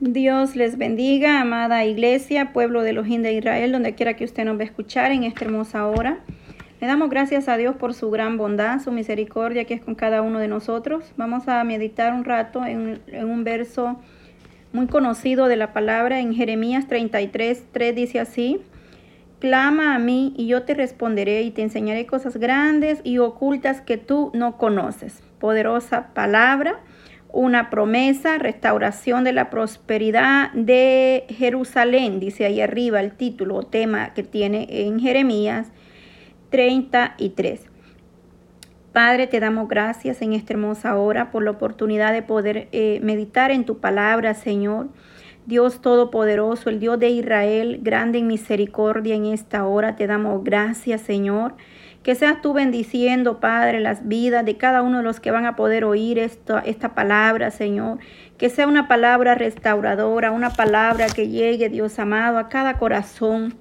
Dios les bendiga, amada iglesia, pueblo de los de Israel, donde quiera que usted nos va a escuchar en esta hermosa hora. Le damos gracias a Dios por su gran bondad, su misericordia que es con cada uno de nosotros. Vamos a meditar un rato en, en un verso muy conocido de la palabra en Jeremías 33, 3 dice así. Clama a mí y yo te responderé y te enseñaré cosas grandes y ocultas que tú no conoces. Poderosa palabra una promesa, restauración de la prosperidad de Jerusalén, dice ahí arriba el título o tema que tiene en Jeremías 33. Padre, te damos gracias en esta hermosa hora por la oportunidad de poder eh, meditar en tu palabra, Señor. Dios Todopoderoso, el Dios de Israel, grande en misericordia en esta hora, te damos gracias, Señor. Que seas tú bendiciendo, Padre, las vidas de cada uno de los que van a poder oír esta, esta palabra, Señor. Que sea una palabra restauradora, una palabra que llegue, Dios amado, a cada corazón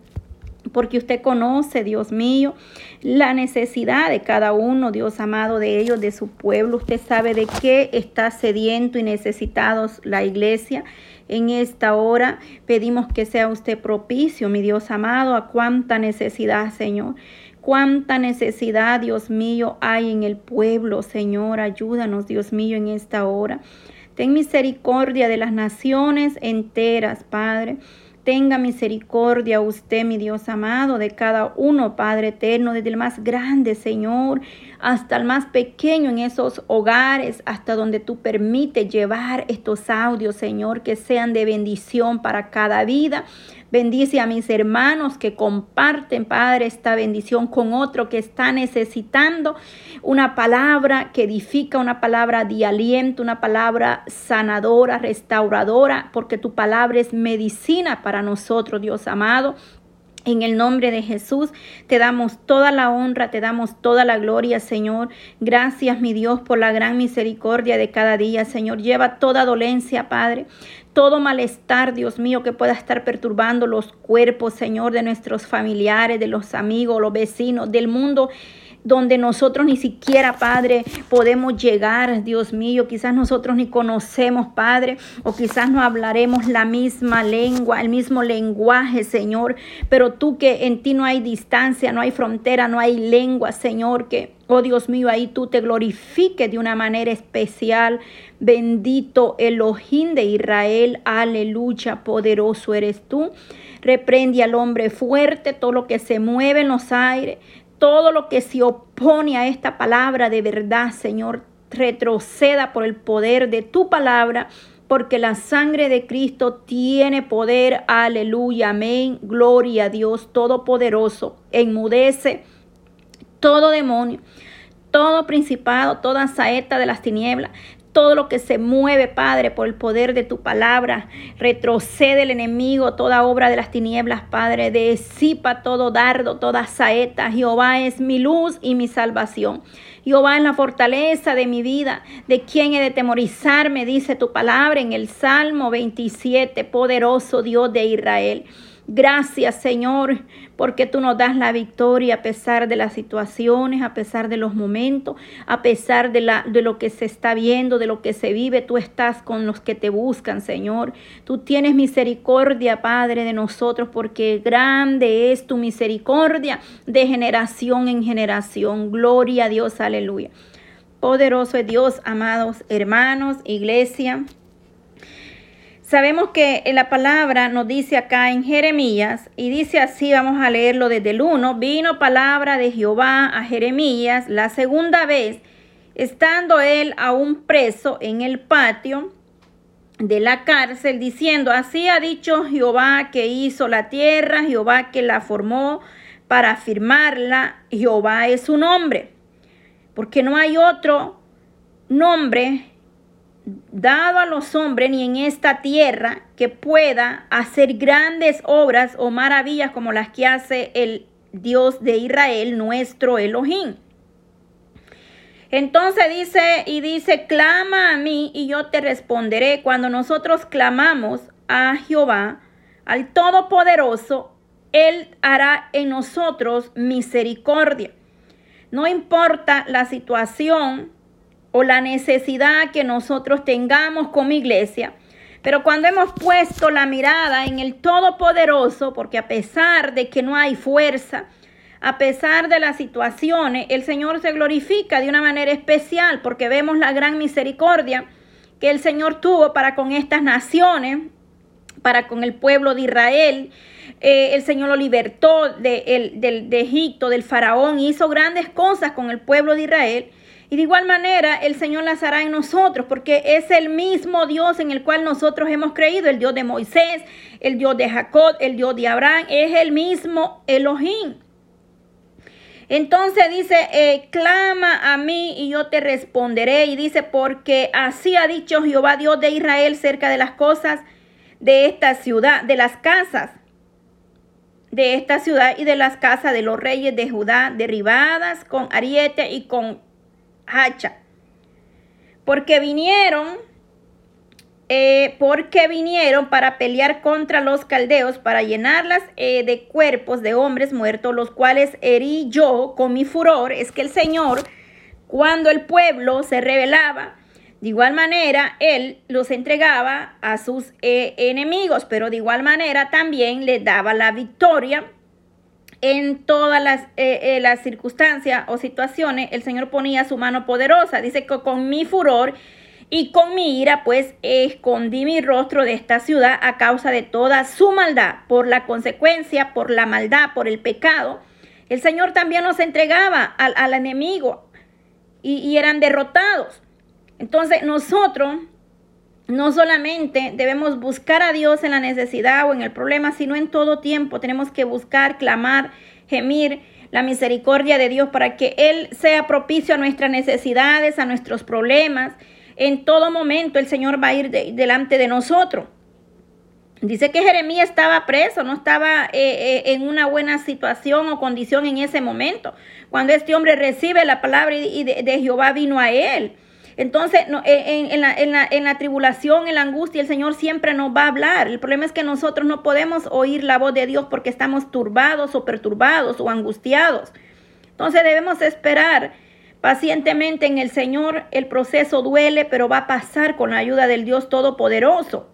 porque usted conoce, Dios mío, la necesidad de cada uno, Dios amado, de ellos, de su pueblo. Usted sabe de qué está sediento y necesitados la iglesia. En esta hora pedimos que sea usted propicio, mi Dios amado, a cuánta necesidad, Señor. Cuánta necesidad, Dios mío, hay en el pueblo, Señor. Ayúdanos, Dios mío, en esta hora. Ten misericordia de las naciones enteras, Padre. Tenga misericordia usted, mi Dios amado, de cada uno, Padre eterno, desde el más grande, Señor, hasta el más pequeño en esos hogares, hasta donde tú permites llevar estos audios, Señor, que sean de bendición para cada vida. Bendice a mis hermanos que comparten, Padre, esta bendición con otro que está necesitando una palabra que edifica, una palabra de aliento, una palabra sanadora, restauradora, porque tu palabra es medicina para nosotros, Dios amado. En el nombre de Jesús te damos toda la honra, te damos toda la gloria, Señor. Gracias, mi Dios, por la gran misericordia de cada día, Señor. Lleva toda dolencia, Padre todo malestar, Dios mío, que pueda estar perturbando los cuerpos, Señor, de nuestros familiares, de los amigos, los vecinos, del mundo donde nosotros ni siquiera, Padre, podemos llegar, Dios mío. Quizás nosotros ni conocemos, Padre, o quizás no hablaremos la misma lengua, el mismo lenguaje, Señor. Pero tú que en ti no hay distancia, no hay frontera, no hay lengua, Señor, que, oh Dios mío, ahí tú te glorifiques de una manera especial. Bendito Elohim de Israel, aleluya, poderoso eres tú. Reprende al hombre fuerte, todo lo que se mueve en los aires, todo lo que se opone a esta palabra de verdad, Señor, retroceda por el poder de tu palabra, porque la sangre de Cristo tiene poder. Aleluya, amén. Gloria a Dios Todopoderoso. Enmudece todo demonio, todo principado, toda saeta de las tinieblas, todo lo que se mueve, Padre, por el poder de tu palabra. Retrocede el enemigo, toda obra de las tinieblas, Padre. Desipa todo dardo, toda saeta. Jehová es mi luz y mi salvación. Jehová es la fortaleza de mi vida. ¿De quién he de temorizarme? Dice tu palabra en el Salmo 27. Poderoso Dios de Israel. Gracias Señor, porque tú nos das la victoria a pesar de las situaciones, a pesar de los momentos, a pesar de, la, de lo que se está viendo, de lo que se vive. Tú estás con los que te buscan, Señor. Tú tienes misericordia, Padre, de nosotros, porque grande es tu misericordia de generación en generación. Gloria a Dios, aleluya. Poderoso es Dios, amados hermanos, iglesia. Sabemos que la palabra nos dice acá en Jeremías, y dice así, vamos a leerlo desde el 1, vino palabra de Jehová a Jeremías la segunda vez, estando él aún preso en el patio de la cárcel, diciendo, así ha dicho Jehová que hizo la tierra, Jehová que la formó para afirmarla, Jehová es su nombre, porque no hay otro nombre dado a los hombres ni en esta tierra que pueda hacer grandes obras o maravillas como las que hace el Dios de Israel, nuestro Elohim. Entonces dice y dice, clama a mí y yo te responderé. Cuando nosotros clamamos a Jehová, al Todopoderoso, Él hará en nosotros misericordia. No importa la situación o la necesidad que nosotros tengamos como iglesia, Pero cuando hemos puesto la mirada en el Todopoderoso, porque a pesar de que no hay fuerza, a pesar de las situaciones, el Señor se glorifica de una manera especial porque vemos la gran misericordia que el Señor tuvo para con estas naciones, para con el pueblo de Israel. Eh, el Señor lo libertó de, de Egipto, del faraón, hizo grandes cosas con el pueblo de Israel. Y de igual manera el Señor las hará en nosotros, porque es el mismo Dios en el cual nosotros hemos creído, el Dios de Moisés, el Dios de Jacob, el Dios de Abraham, es el mismo Elohim. Entonces dice, eh, clama a mí y yo te responderé. Y dice, porque así ha dicho Jehová Dios de Israel cerca de las cosas de esta ciudad, de las casas de esta ciudad y de las casas de los reyes de Judá derribadas con ariete y con hacha. Porque vinieron, eh, porque vinieron para pelear contra los caldeos, para llenarlas eh, de cuerpos de hombres muertos, los cuales herí yo con mi furor. Es que el Señor, cuando el pueblo se rebelaba, de igual manera, Él los entregaba a sus eh, enemigos, pero de igual manera también les daba la victoria en todas las, eh, eh, las circunstancias o situaciones, el Señor ponía su mano poderosa. Dice que con mi furor y con mi ira, pues escondí mi rostro de esta ciudad a causa de toda su maldad, por la consecuencia, por la maldad, por el pecado. El Señor también los entregaba al, al enemigo y, y eran derrotados. Entonces nosotros no solamente debemos buscar a Dios en la necesidad o en el problema, sino en todo tiempo tenemos que buscar, clamar, gemir la misericordia de Dios para que Él sea propicio a nuestras necesidades, a nuestros problemas. En todo momento el Señor va a ir delante de nosotros. Dice que Jeremías estaba preso, no estaba eh, eh, en una buena situación o condición en ese momento. Cuando este hombre recibe la palabra y de Jehová vino a él. Entonces, en, la, tribulación, en la angustia, el Señor siempre nos va a hablar. El problema es que nosotros no podemos oír la voz de Dios porque estamos turbados o perturbados o angustiados. Entonces debemos esperar pacientemente en el Señor. El proceso duele, pero va a pasar con la ayuda del Dios Todopoderoso.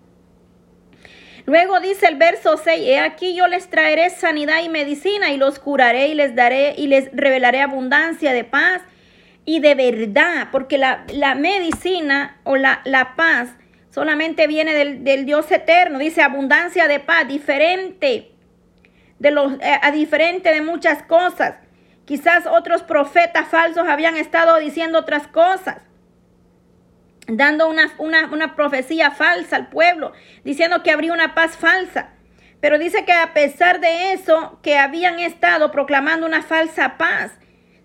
Luego dice el verso 6, he aquí yo les traeré sanidad y medicina y los curaré y les daré y les revelaré abundancia de paz y de verdad, porque la, medicina o la, la, paz solamente viene del, Dios eterno, dice abundancia de paz, diferente de los, eh, a diferente de muchas cosas. Quizás otros profetas falsos habían estado diciendo otras cosas, dando una, una, una profecía falsa al pueblo, diciendo que habría una paz falsa. Pero dice que a pesar de eso, que habían estado proclamando una falsa paz,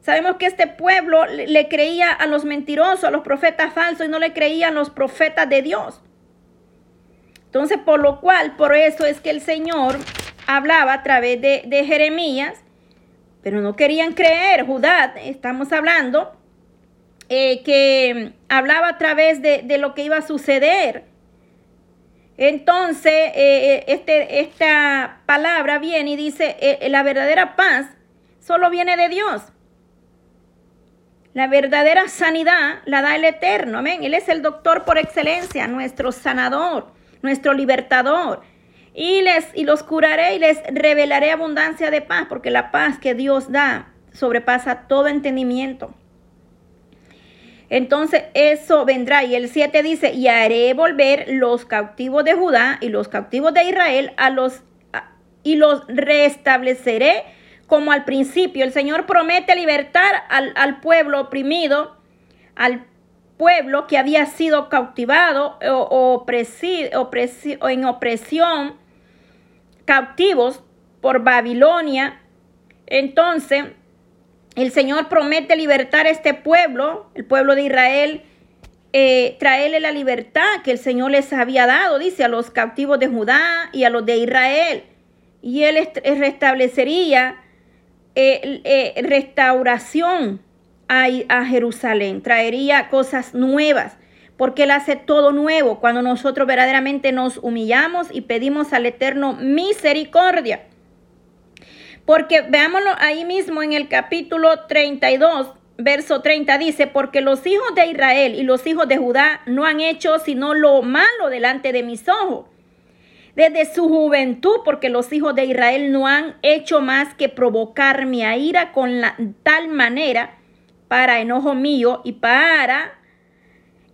Sabemos que este pueblo le creía a los mentirosos, a los profetas falsos y no le creía a los profetas de Dios. Entonces, por lo cual, por eso es que el Señor hablaba a través de, Jeremías, pero no querían creer. Judá, estamos hablando, eh, que hablaba a través de, lo que iba a suceder. Entonces, eh, eh, este, esta palabra viene y dice, la verdadera paz solo viene de Dios. La verdadera sanidad la da el Eterno, amén. Él es el doctor por excelencia, nuestro sanador, nuestro libertador. Y, les, y los curaré y les revelaré abundancia de paz, porque la paz que Dios da sobrepasa todo entendimiento. Entonces eso vendrá. Y el 7 dice, y haré volver los cautivos de Judá y los cautivos de Israel a los, y los restableceré como al principio. El Señor promete libertar al, pueblo oprimido, al pueblo que había sido cautivado o, o en opresión, cautivos por Babilonia. Entonces, el Señor promete libertar a este pueblo, el pueblo de Israel, eh, traerle la libertad que el Señor les había dado, dice, a los cautivos de Judá y a los de Israel. Y Él restablecería eh, eh, restauración a, a Jerusalén, traería cosas nuevas, porque Él hace todo nuevo cuando nosotros verdaderamente nos humillamos y pedimos al Eterno misericordia. Porque veámoslo ahí mismo en el capítulo 32, verso 30 dice, porque los hijos de Israel y los hijos de Judá no han hecho sino lo malo delante de mis ojos. Desde su juventud, porque los hijos de Israel no han hecho más que provocar mi ira con la, tal manera para enojo mío y para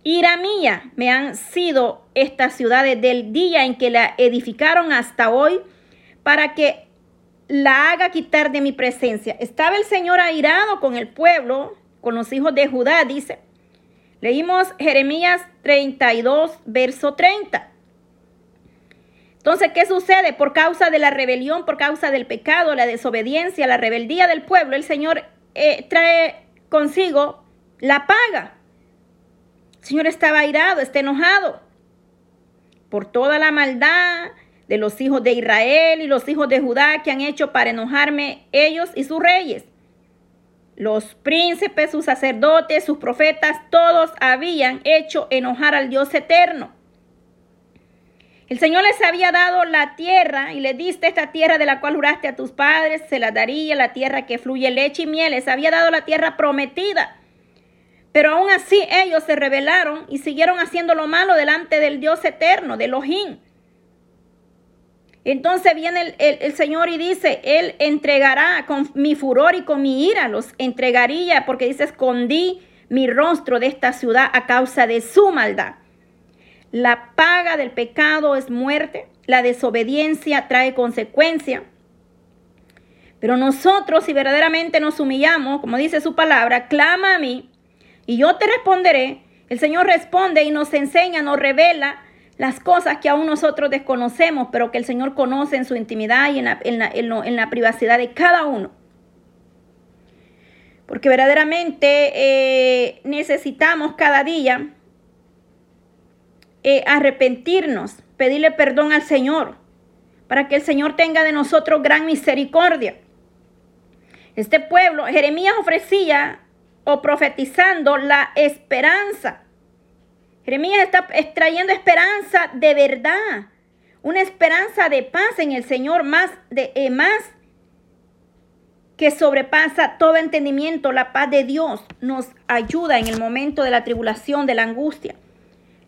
ira mía me han sido estas ciudades del día en que la edificaron hasta hoy para que la haga quitar de mi presencia. Estaba el Señor airado con el pueblo, con los hijos de Judá, dice. Leímos Jeremías 32, verso 30. Entonces, ¿qué sucede? Por causa de la rebelión, por causa del pecado, la desobediencia, la rebeldía del pueblo, el Señor eh, trae consigo la paga. El Señor estaba airado, está enojado por toda la maldad de los hijos de Israel y los hijos de Judá que han hecho para enojarme ellos y sus reyes. Los príncipes, sus sacerdotes, sus profetas, todos habían hecho enojar al Dios eterno. El Señor les había dado la tierra y le diste esta tierra de la cual juraste a tus padres, se la daría, la tierra que fluye leche y miel. Les había dado la tierra prometida. Pero aún así ellos se rebelaron y siguieron haciendo lo malo delante del Dios eterno, de Elohim. Entonces viene el, Señor y dice, Él entregará con mi furor y con mi ira, los entregaría porque dice, escondí mi rostro de esta ciudad a causa de su maldad. La paga del pecado es muerte, la desobediencia trae consecuencia. Pero nosotros, si verdaderamente nos humillamos, como dice su palabra, clama a mí y yo te responderé. El Señor responde y nos enseña, nos revela las cosas que aún nosotros desconocemos, pero que el Señor conoce en su intimidad y en la, privacidad de cada uno. Porque verdaderamente eh, necesitamos cada día eh, arrepentirnos, pedirle perdón al Señor, para que el Señor tenga de nosotros gran misericordia. Este pueblo, Jeremías ofrecía o profetizando la esperanza Jeremías está extrayendo esperanza de verdad, una esperanza de paz en el Señor, más, de, eh, más que sobrepasa todo entendimiento. La paz de Dios nos ayuda en el momento de la tribulación, de la angustia.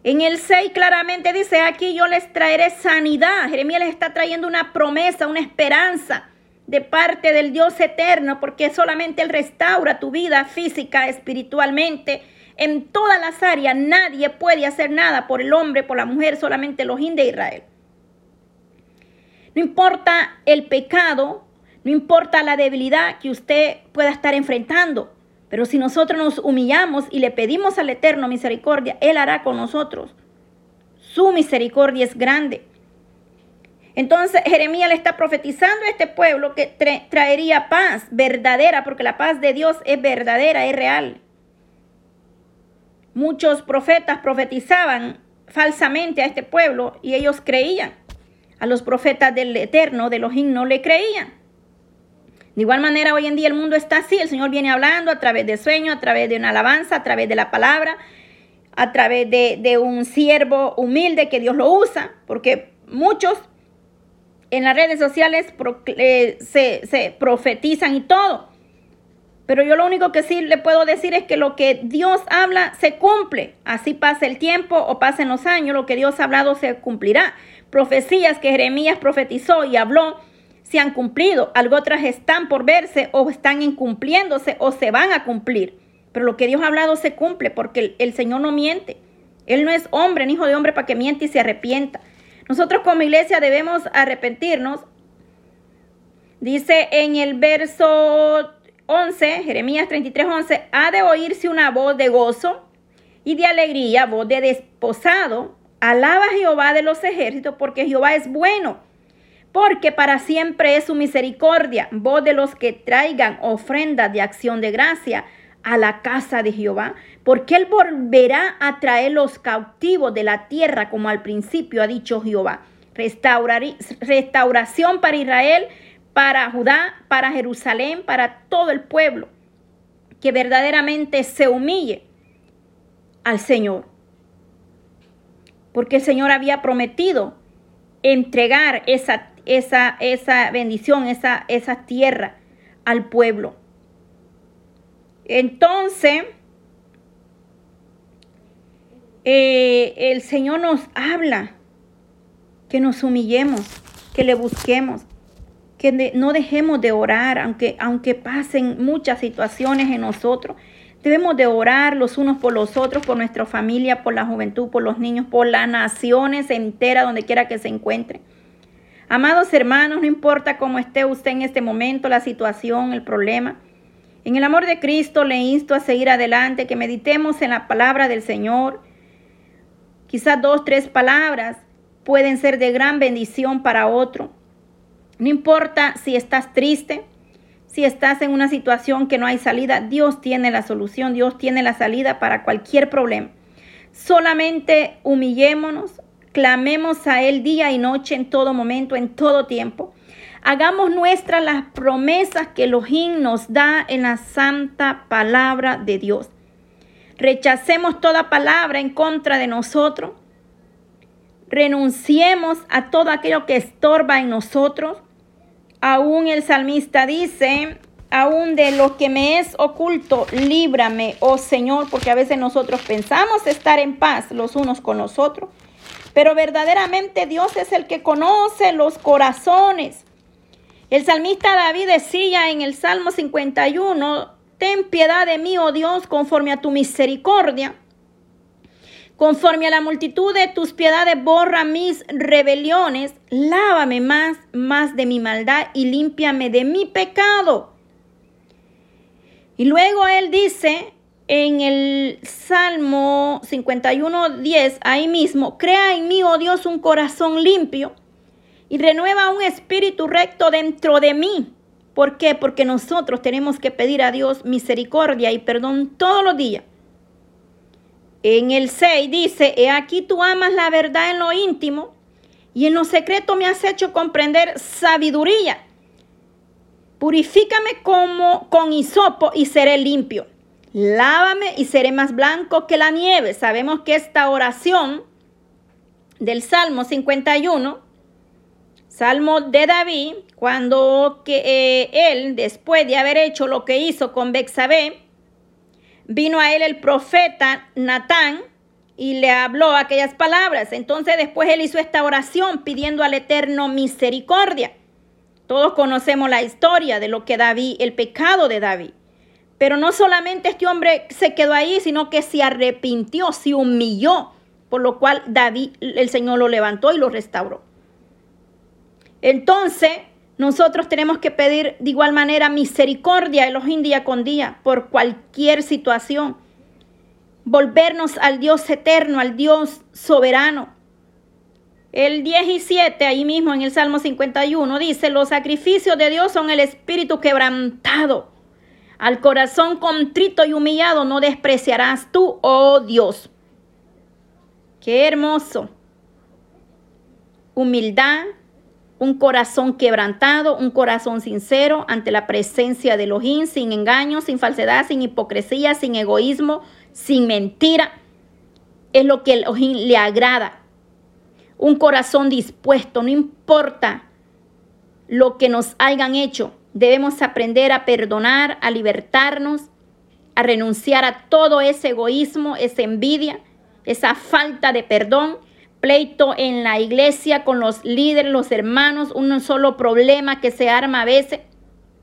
En el 6 claramente dice, aquí yo les traeré sanidad. Jeremías les está trayendo una promesa, una esperanza de parte del Dios eterno, porque solamente Él restaura tu vida física, espiritualmente en todas las áreas nadie puede hacer nada por el hombre, por la mujer, solamente los de Israel. No importa el pecado, no importa la debilidad que usted pueda estar enfrentando, pero si nosotros nos humillamos y le pedimos al Eterno misericordia, Él hará con nosotros. Su misericordia es grande. Entonces Jeremías le está profetizando a este pueblo que traería paz verdadera, porque la paz de Dios es verdadera, es real. Muchos profetas profetizaban falsamente a este pueblo y ellos creían. A los profetas del Eterno, de los no le creían. De igual manera, hoy en día el mundo está así. El Señor viene hablando a través de sueños, a través de una alabanza, a través de la palabra, a través de, un siervo humilde que Dios lo usa, porque muchos en las redes sociales eh, se, se profetizan y todo. Pero yo lo único que sí le puedo decir es que lo que Dios habla se cumple. Así pasa el tiempo o pasen los años, lo que Dios ha hablado se cumplirá. Profecías que Jeremías profetizó y habló se han cumplido. Algo otras están por verse o están incumpliéndose o se van a cumplir. Pero lo que Dios ha hablado se cumple porque el, Señor no miente. Él no es hombre, ni hijo de hombre para que miente y se arrepienta. Nosotros como iglesia debemos arrepentirnos. Dice en el verso 11, Jeremías 33, 11, ha de oírse una voz de gozo y de alegría, voz de desposado. Alaba a Jehová de los ejércitos, porque Jehová es bueno, porque para siempre es su misericordia. Voz de los que traigan ofrendas de acción de gracia a la casa de Jehová, porque él volverá a traer los cautivos de la tierra, como al principio ha dicho Jehová. restauración para Israel para Judá, para Jerusalén, para todo el pueblo, que verdaderamente se humille al Señor. Porque el Señor había prometido entregar esa, esa, esa bendición, esa, tierra al pueblo. Entonces, eh, el Señor nos habla que nos humillemos, que le busquemos, que no dejemos de orar, aunque, aunque pasen muchas situaciones en nosotros. Debemos de orar los unos por los otros, por nuestra familia, por la juventud, por los niños, por las naciones enteras, donde quiera que se encuentren. Amados hermanos, no importa cómo esté usted en este momento, la situación, el problema. En el amor de Cristo le insto a seguir adelante, que meditemos en la palabra del Señor. Quizás dos, tres palabras pueden ser de gran bendición para otro. No importa si estás triste, si estás en una situación que no hay salida, Dios tiene la solución, Dios tiene la salida para cualquier problema. Solamente humillémonos, clamemos a Él día y noche, en todo momento, en todo tiempo. Hagamos nuestras las promesas que Elohim nos da en la santa palabra de Dios. Rechacemos toda palabra en contra de nosotros. Renunciemos a todo aquello que estorba en nosotros. Aún el salmista dice, aún de lo que me es oculto, líbrame, oh Señor, porque a veces nosotros pensamos estar en paz los unos con los otros, pero verdaderamente Dios es el que conoce los corazones. El salmista David decía en el Salmo 51, ten piedad de mí, oh Dios, conforme a tu misericordia Conforme a la multitud de tus piedades, borra mis rebeliones, lávame más, más de mi maldad y límpiame de mi pecado. Y luego él dice en el Salmo 51, 10, ahí mismo, crea en mí, oh Dios, un corazón limpio y renueva un espíritu recto dentro de mí. ¿Por qué? Porque nosotros tenemos que pedir a Dios misericordia y perdón todos los días en el 6 dice, he aquí tú amas la verdad en lo íntimo y en lo secreto me has hecho comprender sabiduría. Purifícame como con hisopo y seré limpio. Lávame y seré más blanco que la nieve. Sabemos que esta oración del Salmo 51, Salmo de David, cuando que, eh, él, después de haber hecho lo que hizo con Bexabé, vino a él el profeta Natán y le habló aquellas palabras. Entonces después él hizo esta oración pidiendo al Eterno misericordia. Todos conocemos la historia de lo que David, el pecado de David. Pero no solamente este hombre se quedó ahí, sino que se arrepintió, se humilló, por lo cual David, el Señor lo levantó y lo restauró. Entonces, nosotros tenemos que pedir de igual manera misericordia a Elohim día con día por cualquier situación. Volvernos al Dios eterno, al Dios soberano. El 17, ahí mismo en el Salmo 51, dice, los sacrificios de Dios son el espíritu quebrantado. Al corazón contrito y humillado no despreciarás tú, oh Dios. Qué hermoso. Humildad, un corazón quebrantado, un corazón sincero ante la presencia de Elohim, sin engaño, sin falsedad, sin hipocresía, sin egoísmo, sin mentira. Es lo que Elohim le agrada. Un corazón dispuesto, no importa lo que nos hayan hecho, debemos aprender a perdonar, a libertarnos, a renunciar a todo ese egoísmo, esa envidia, esa falta de perdón pleito en la iglesia con los líderes, los hermanos, un solo problema que se arma a veces.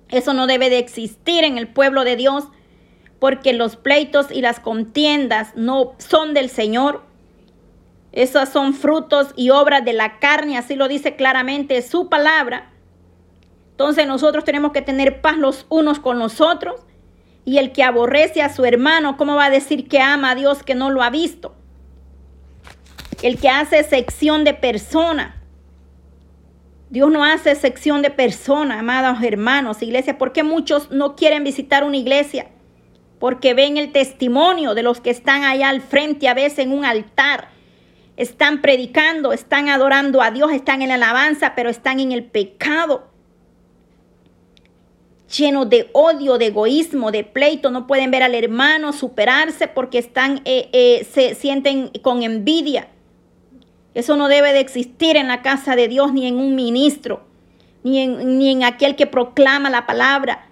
Eso no debe de existir en el pueblo de Dios, porque los pleitos y las contiendas no son del Señor. Esos son frutos y obras de la carne, así lo dice claramente su palabra. Entonces nosotros tenemos que tener paz los unos con los otros. Y el que aborrece a su hermano, ¿cómo va a decir que ama a Dios que no lo ha visto? el que hace sección de persona. Dios no hace sección de persona, amados hermanos, iglesia. ¿Por qué muchos no quieren visitar una iglesia? Porque ven el testimonio de los que están allá al frente, a veces en un altar. Están predicando, están adorando a Dios, están en la alabanza, pero están en el pecado. Llenos de odio, de egoísmo, de pleito. No pueden ver al hermano superarse porque están, eh, eh, se sienten con envidia. Eso no debe de existir en la casa de Dios, ni en un ministro, ni en, ni en aquel que proclama la palabra.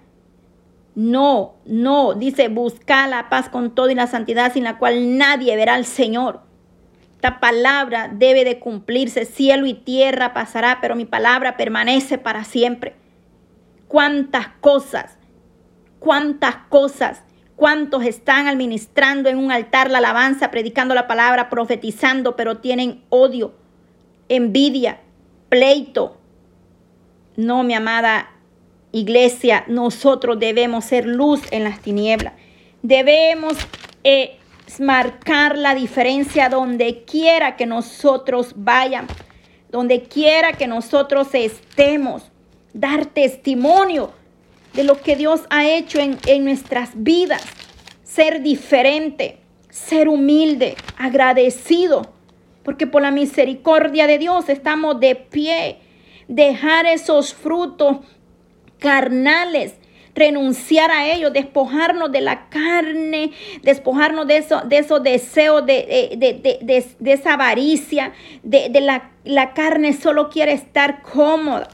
No, no, dice, busca la paz con todo y la santidad sin la cual nadie verá al Señor. Esta palabra debe de cumplirse. Cielo y tierra pasará, pero mi palabra permanece para siempre. Cuántas cosas, cuántas cosas, cuántos están administrando en un altar la alabanza, predicando la palabra, profetizando, pero tienen odio, envidia, pleito. No, mi amada Iglesia, nosotros debemos ser luz en las tinieblas. Debemos eh, marcar la diferencia donde quiera que nosotros vayamos, donde quiera que nosotros estemos. Dar testimonio de lo que Dios ha hecho en, en nuestras vidas. Ser diferente, ser humilde, agradecido, porque por la misericordia de Dios estamos de pie. Dejar esos frutos carnales, renunciar a ellos, despojarnos de la carne, despojarnos de, eso, de esos deseos, de, de, esa avaricia, de, la, la carne solo quiere estar cómoda,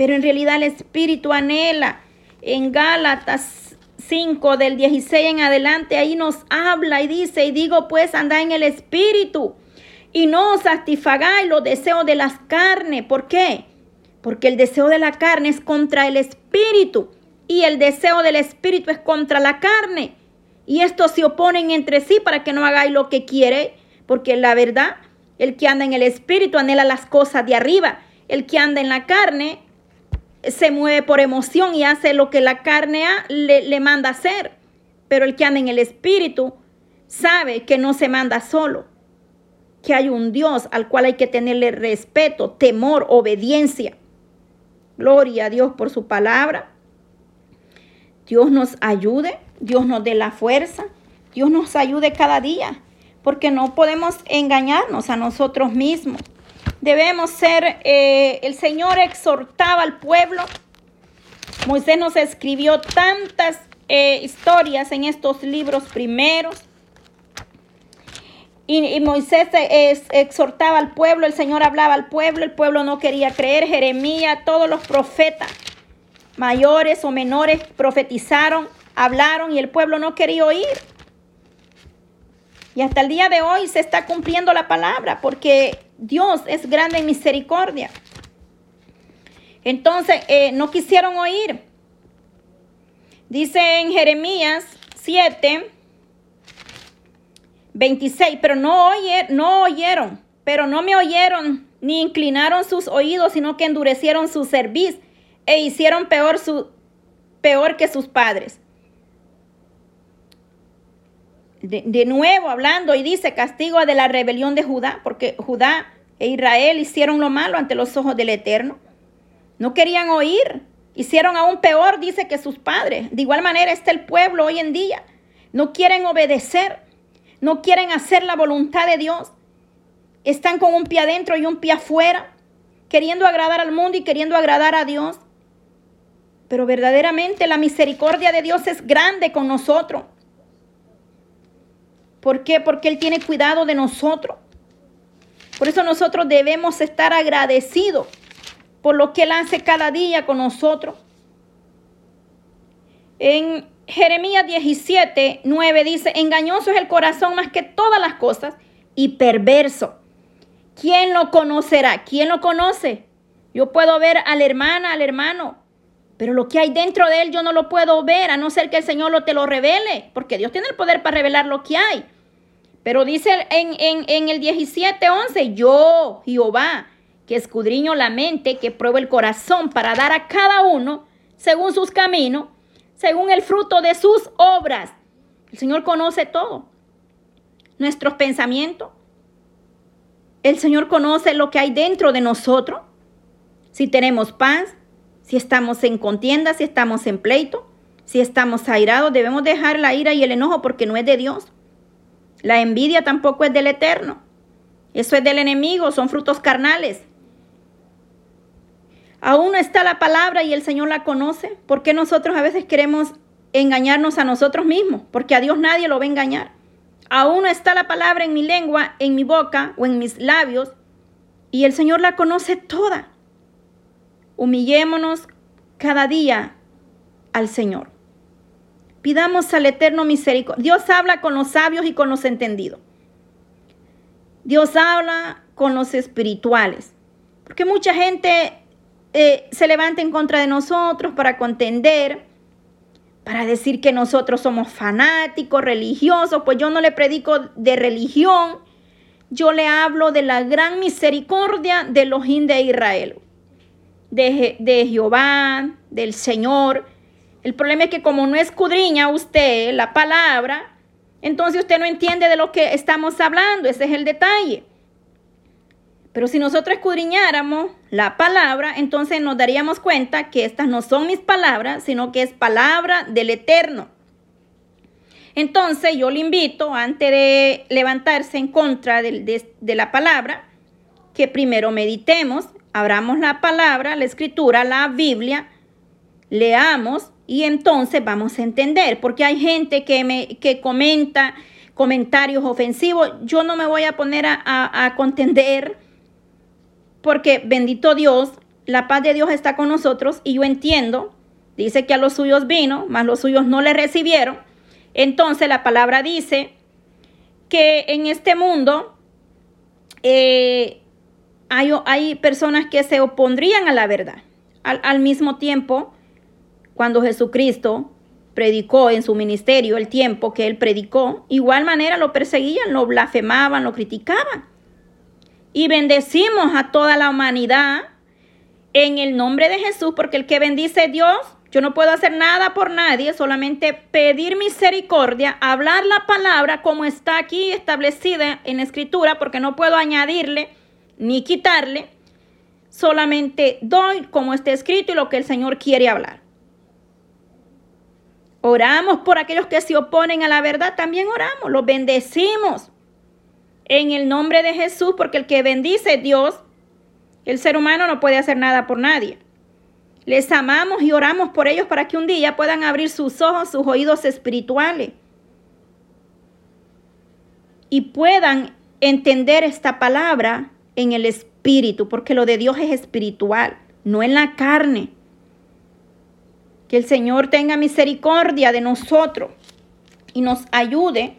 pero en realidad el espíritu anhela. En Gálatas 5 del 16 en adelante, ahí nos habla y dice, y digo pues, anda en el espíritu y no satisfagáis los deseos de las carnes. ¿Por qué? Porque el deseo de la carne es contra el espíritu y el deseo del espíritu es contra la carne. Y estos se oponen entre sí para que no hagáis lo que quiere, porque la verdad, el que anda en el espíritu anhela las cosas de arriba. El que anda en la carne se mueve por emoción y hace lo que la carne le, le manda hacer. Pero el que anda en el espíritu sabe que no se manda solo, que hay un Dios al cual hay que tenerle respeto, temor, obediencia. Gloria a Dios por su palabra. Dios nos ayude, Dios nos dé la fuerza, Dios nos ayude cada día, porque no podemos engañarnos a nosotros mismos. Debemos ser, eh, el Señor exhortaba al pueblo. Moisés nos escribió tantas eh, historias en estos libros primeros y, Moisés exhortaba al pueblo, el Señor hablaba al pueblo, el pueblo no quería creer. Jeremías, todos los profetas, mayores o menores, profetizaron, hablaron y el pueblo no quería oír. Y hasta el día de hoy se está cumpliendo la palabra porque Dios es grande en misericordia. Entonces, eh, no quisieron oír. Dice en Jeremías 7, 26, pero no, oyeron, no oyeron, pero no me oyeron, ni inclinaron sus oídos, sino que endurecieron su cerviz e hicieron peor, su, peor que sus padres. De, nuevo hablando y dice castigo de la rebelión de Judá, porque Judá e Israel hicieron lo malo ante los ojos del Eterno. No querían oír, hicieron aún peor, dice, que sus padres. De igual manera está el pueblo hoy en día. No quieren obedecer no quieren hacer la voluntad de Dios. Están con un pie adentro y un pie afuera, queriendo agradar al mundo y queriendo agradar a Dios. Pero verdaderamente la misericordia de Dios es grande con nosotros. ¿Por qué? Porque Él tiene cuidado de nosotros. Por eso nosotros debemos estar agradecidos por lo que Él hace cada día con nosotros. En Jeremías 17, 9 dice, engañoso es el corazón más que todas las cosas y perverso. ¿Quién lo conocerá? ¿Quién lo conoce? Yo puedo ver a la hermana, al hermano, pero lo que hay dentro de él yo no lo puedo ver, a no ser que el Señor lo te lo revele, porque Dios tiene el poder para revelar lo que hay. Pero dice en, en, en el 17, 11, yo, Jehová, que escudriño la mente, que pruebo el corazón para dar a cada uno según sus caminos según el fruto de sus obras. El Señor conoce todo. Nuestros pensamientos. El Señor conoce lo que hay dentro de nosotros. Si tenemos paz, si estamos en contienda, si estamos en pleito, si estamos airados, debemos dejar la ira y el enojo porque no es de Dios. La envidia tampoco es del eterno. Eso es del enemigo, son frutos carnales. Aún no está la palabra y el Señor la conoce. ¿Por qué nosotros a veces queremos engañarnos a nosotros mismos? Porque a Dios nadie lo va a engañar. Aún no está la palabra en mi lengua, en mi boca o en mis labios. Y el Señor la conoce toda. Humillémonos cada día al Señor. Pidamos al Eterno misericordia. Dios habla con los sabios y con los entendidos. Dios habla con los espirituales. Porque mucha gente eh, se levanta en contra de nosotros para contender, para decir que nosotros somos fanáticos, religiosos. Pues yo no le predico de religión, yo le hablo de la gran misericordia de los de Israel, de, de Jehová, del Señor el problema es que como no escudriña usted la palabra, entonces usted no entiende de lo que estamos hablando. Ese es el detalle. Pero si nosotros escudriñáramos la palabra, entonces nos daríamos cuenta que estas no son mis palabras, sino que es palabra del Eterno. Entonces yo le invito, antes de levantarse en contra de, de la palabra, que primero meditemos, abramos la palabra, la escritura, la Biblia, leamos y entonces vamos a entender, porque hay gente que me que comenta comentarios ofensivos. Yo no me voy a poner a, a contender, porque bendito Dios, la paz de Dios está con nosotros y yo entiendo. Dice que a los suyos vino, mas los suyos no le recibieron. Entonces la palabra dice que en este mundo eh, hay, personas que se opondrían a la verdad. Al, mismo tiempo, cuando Jesucristo predicó en su ministerio el tiempo que él predicó, igual manera lo perseguían, lo blasfemaban, lo criticaban. Y bendecimos a toda la humanidad en el nombre de Jesús, porque el que bendice Dios, yo no puedo hacer nada por nadie, solamente pedir misericordia, hablar la palabra como está aquí establecida en la escritura, porque no puedo añadirle ni quitarle, solamente doy como está escrito y lo que el Señor quiere hablar. Oramos por aquellos que se oponen a la verdad, también oramos, los bendecimos en el nombre de Jesús, porque el que bendice Dios, el ser humano no puede hacer nada por nadie. Les amamos y oramos por ellos para que un día puedan abrir sus ojos, sus oídos espirituales y puedan entender esta palabra en el espíritu, porque lo de Dios es espiritual, no en la carne. Que el Señor tenga misericordia de nosotros y nos ayude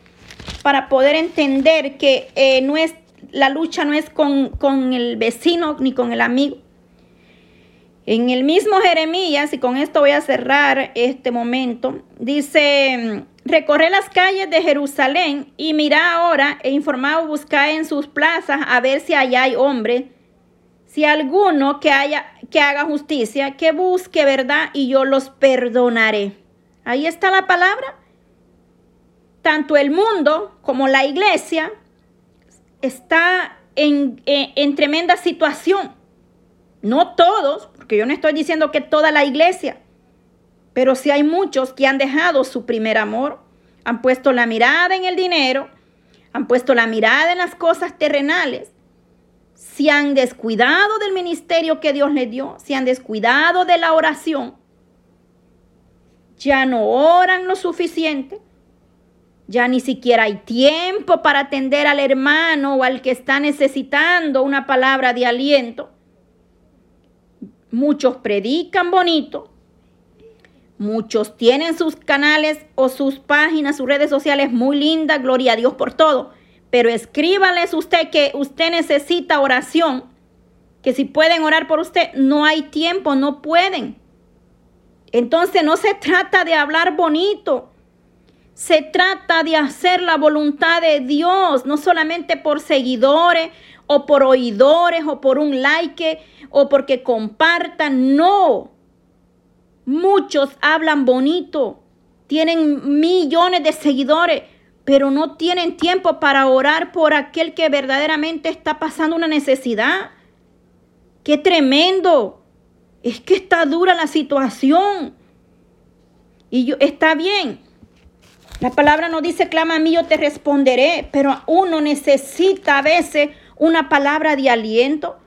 para poder entender que eh, no es, la lucha no es con, con el vecino ni con el amigo. En el mismo Jeremías, y con esto voy a cerrar este momento, dice, recorre las calles de Jerusalén y mira ahora e informado busca en sus plazas a ver si allá hay hombres si alguno que haya que haga justicia, que busque verdad y yo los perdonaré. Ahí está la palabra. Tanto el mundo como la iglesia está en, en, tremenda situación. No todos, porque yo no estoy diciendo que toda la iglesia, pero sí hay muchos que han dejado su primer amor, han puesto la mirada en el dinero, han puesto la mirada en las cosas terrenales. Se han descuidado del ministerio que Dios les dio, se han descuidado de la oración, ya no oran lo suficiente, ya ni siquiera hay tiempo para atender al hermano o al que está necesitando una palabra de aliento. Muchos predican bonito, muchos tienen sus canales o sus páginas, sus redes sociales muy lindas, gloria a Dios por todo pero escríbanles usted que usted necesita oración, que si pueden orar por usted, no hay tiempo, no pueden. Entonces no se trata de hablar bonito, se trata de hacer la voluntad de Dios, no solamente por seguidores o por oidores o por un like o porque compartan, no. Muchos hablan bonito, tienen millones de seguidores, pero no tienen tiempo para orar por aquel que verdaderamente está pasando una necesidad. ¡Qué tremendo! Es que está dura la situación. Y yo, está bien. La palabra no dice, clama a mí, yo te responderé, pero uno necesita a veces una palabra de aliento.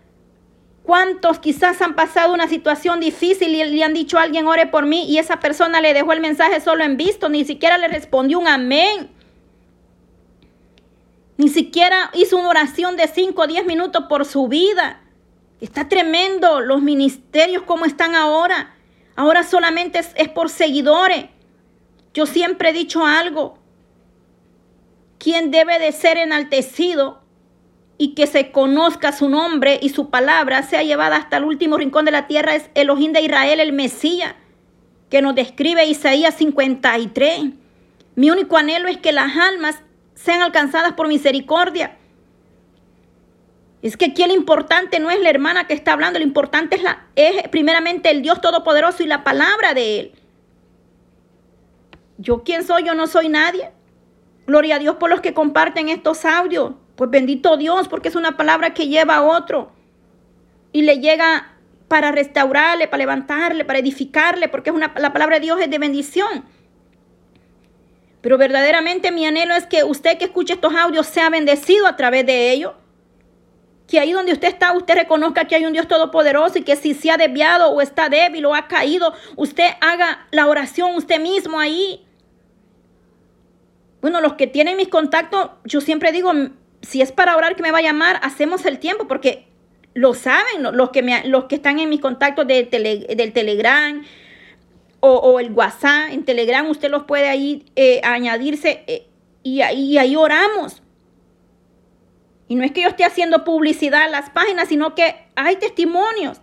¿Cuántos quizás han pasado una situación difícil y le han dicho a alguien, ore por mí, y esa persona le dejó el mensaje solo en visto, ni siquiera le respondió un amén? Ni siquiera hizo una oración de 5 o 10 minutos por su vida. Está tremendo los ministerios como están ahora. Ahora solamente es, por seguidores. Yo siempre he dicho algo. Quien debe de ser enaltecido y que se conozca su nombre y su palabra sea llevada hasta el último rincón de la tierra es Elohim de Israel, el Mesías, que nos describe Isaías 53. Mi único anhelo es que las almas sean alcanzadas por misericordia. Es que aquí el importante no es la hermana que está hablando, lo importante es, la, es primeramente el Dios Todopoderoso y la palabra de Él. ¿Yo quién soy? Yo no soy nadie. Gloria a Dios por los que comparten estos audios. Pues bendito Dios, porque es una palabra que lleva a otro y le llega para restaurarle, para levantarle, para edificarle, porque es una, la palabra de Dios es de bendición. Pero verdaderamente mi anhelo es que usted que escuche estos audios sea bendecido a través de ellos. Que ahí donde usted está, usted reconozca que hay un Dios todopoderoso y que si se ha desviado o está débil o ha caído, usted haga la oración usted mismo ahí. Bueno, los que tienen mis contactos, yo siempre digo, si es para orar que me va a llamar, hacemos el tiempo porque lo saben los que, me, los que están en mis contactos de del Telegram o, el WhatsApp. En Telegram usted los puede ahí eh, añadirse eh, y, y ahí oramos. Y no es que yo esté haciendo publicidad a las páginas, sino que hay testimonios.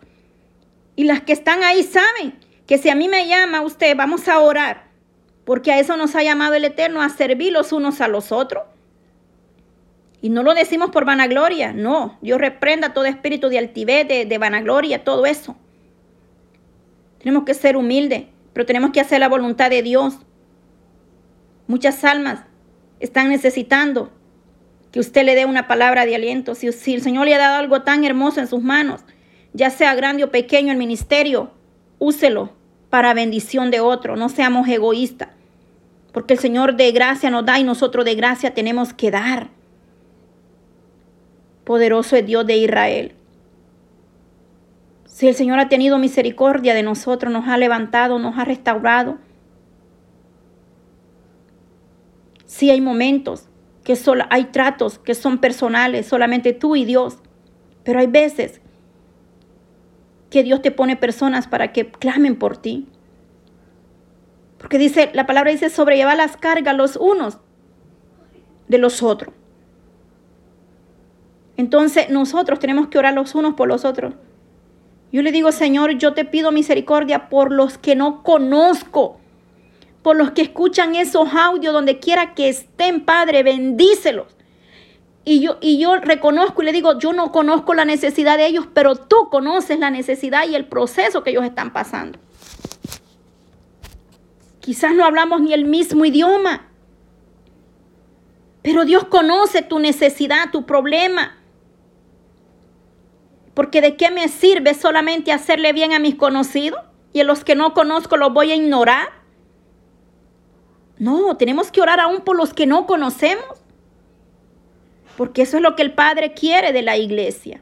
Y las que están ahí saben que si a mí me llama usted, vamos a orar. Porque a eso nos ha llamado el Eterno, a servir los unos a los otros. Y no lo decimos por vanagloria, no. Dios reprenda todo espíritu de altivez, de, vanagloria, todo eso. Tenemos que ser humildes, pero tenemos que hacer la voluntad de Dios. Muchas almas están necesitando que usted le dé una palabra de aliento. Si, si, el Señor le ha dado algo tan hermoso en sus manos, ya sea grande o pequeño el ministerio, úselo para bendición de otro. No seamos egoístas, porque el Señor de gracia nos da y nosotros de gracia tenemos que dar. Poderoso es Dios de Israel. Si el Señor ha tenido misericordia de nosotros, nos ha levantado, nos ha restaurado. Si hay momentos que solo hay tratos que son personales, solamente tú y Dios. Pero hay veces que Dios te pone personas para que clamen por ti. Porque dice, la palabra dice sobrellevar las cargas los unos de los otros. Entonces nosotros tenemos que orar los unos por los otros. Yo le digo, Señor, yo te pido misericordia por los que no conozco, por los que escuchan esos audios donde quiera que estén, Padre, bendícelos. Y yo, y yo reconozco y le digo, yo no conozco la necesidad de ellos, pero tú conoces la necesidad y el proceso que ellos están pasando. Quizás no hablamos ni el mismo idioma, pero Dios conoce tu necesidad, tu problema. Porque de qué me sirve solamente hacerle bien a mis conocidos y a los que no conozco los voy a ignorar. No, tenemos que orar aún por los que no conocemos. Porque eso es lo que el Padre quiere de la iglesia.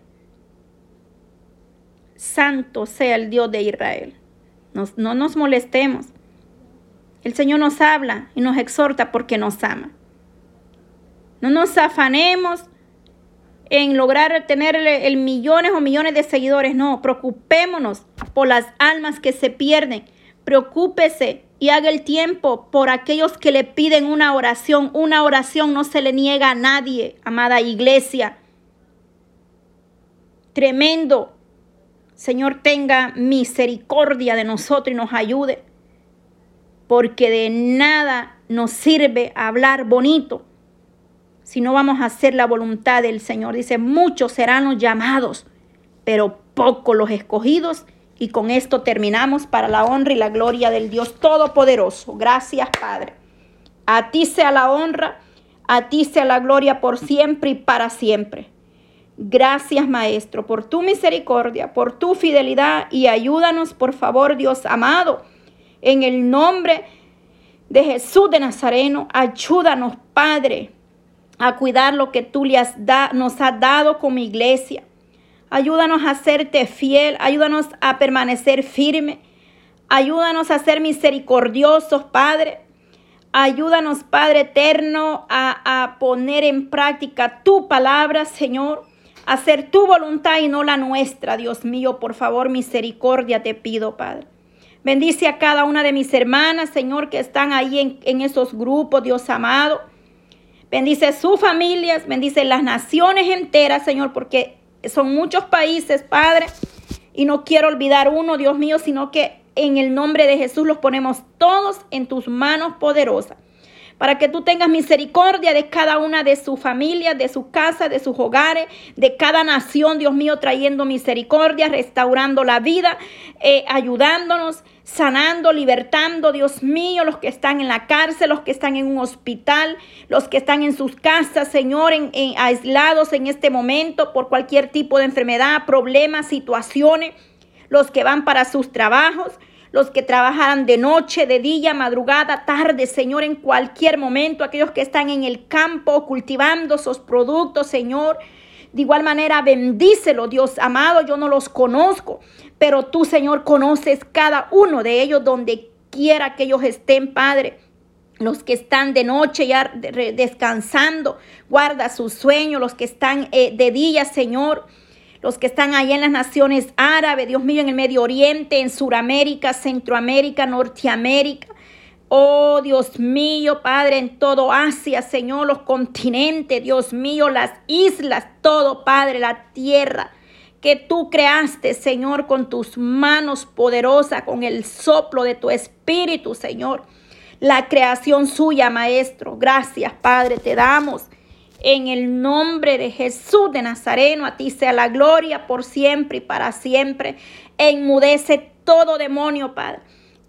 Santo sea el Dios de Israel. no nos molestemos. El Señor nos habla y nos exhorta porque nos ama. No nos afanemos en lograr tener el, millones o millones de seguidores. No, preocupémonos por las almas que se pierden. Preocúpese y haga el tiempo por aquellos que le piden una oración. Una oración no se le niega a nadie, amada iglesia. Tremendo. Señor, tenga misericordia de nosotros y nos ayude. Porque de nada nos sirve hablar bonito si no vamos a hacer la voluntad del Señor. Dice, muchos serán los llamados, pero pocos los escogidos. Y con esto terminamos para la honra y la gloria del Dios Todopoderoso. Gracias, Padre. A ti sea la honra, a ti sea la gloria por siempre y para siempre. Gracias, Maestro, por tu misericordia, por tu fidelidad y ayúdanos, por favor, Dios amado, en el nombre de Jesús de Nazareno. Ayúdanos, Padre, a cuidar lo que tú le has nos has dado como iglesia. Ayúdanos a serte fiel, ayúdanos a permanecer firme, ayúdanos a ser misericordiosos, Padre. Ayúdanos, Padre eterno, a, a poner en práctica tu palabra, Señor, a hacer tu voluntad y no la nuestra, Dios mío. Por favor, misericordia te pido, Padre. Bendice a cada una de mis hermanas, Señor, que están ahí en, en esos grupos, Dios amado. Bendice sus familias, bendice las naciones enteras, Señor, porque son muchos países, Padre. Y no quiero olvidar uno, Dios mío, sino que en el nombre de Jesús los ponemos todos en tus manos poderosas para que tú tengas misericordia de cada una de sus familias, de sus casas, de sus hogares, de cada nación, Dios mío, trayendo misericordia, restaurando la vida, eh, ayudándonos, sanando, libertando, Dios mío, los que están en la cárcel, los que están en un hospital, los que están en sus casas, Señor, en, aislados en este momento por cualquier tipo de enfermedad, problemas, situaciones, los que van para sus trabajos los que trabajan de noche, de día, madrugada, tarde, Señor, en cualquier momento, aquellos que están en el campo cultivando esos productos, Señor. De igual manera, bendícelo, Dios amado, yo no los conozco, pero tú, Señor, conoces cada uno de ellos donde quiera que ellos estén, Padre. Los que están de noche ya descansando, guarda sus sueños, los que están eh, de día, Señor. Los que están ahí en las naciones árabes, Dios mío, en el Medio Oriente, en Suramérica, Centroamérica, Norteamérica. Oh Dios mío, Padre, en todo Asia, Señor, los continentes, Dios mío, las islas, todo, Padre, la tierra que tú creaste, Señor, con tus manos poderosas, con el soplo de tu espíritu, Señor. La creación suya, Maestro. Gracias, Padre, te damos. En el nombre de Jesús de Nazareno, a ti sea la gloria por siempre y para siempre. Enmudece todo demonio, Padre.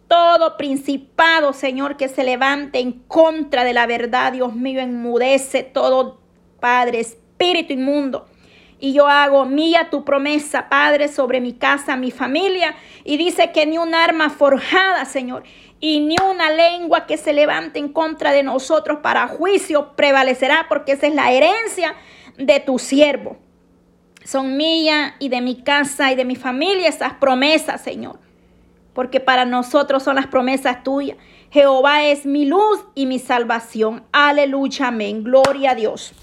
Todo principado, Señor, que se levante en contra de la verdad, Dios mío, enmudece todo, Padre, espíritu inmundo. Y yo hago mía tu promesa, Padre, sobre mi casa, mi familia. Y dice que ni un arma forjada, Señor, y ni una lengua que se levante en contra de nosotros para juicio prevalecerá, porque esa es la herencia de tu siervo. Son mía y de mi casa y de mi familia esas promesas, Señor, porque para nosotros son las promesas tuyas. Jehová es mi luz y mi salvación. Aleluya, amén. Gloria a Dios.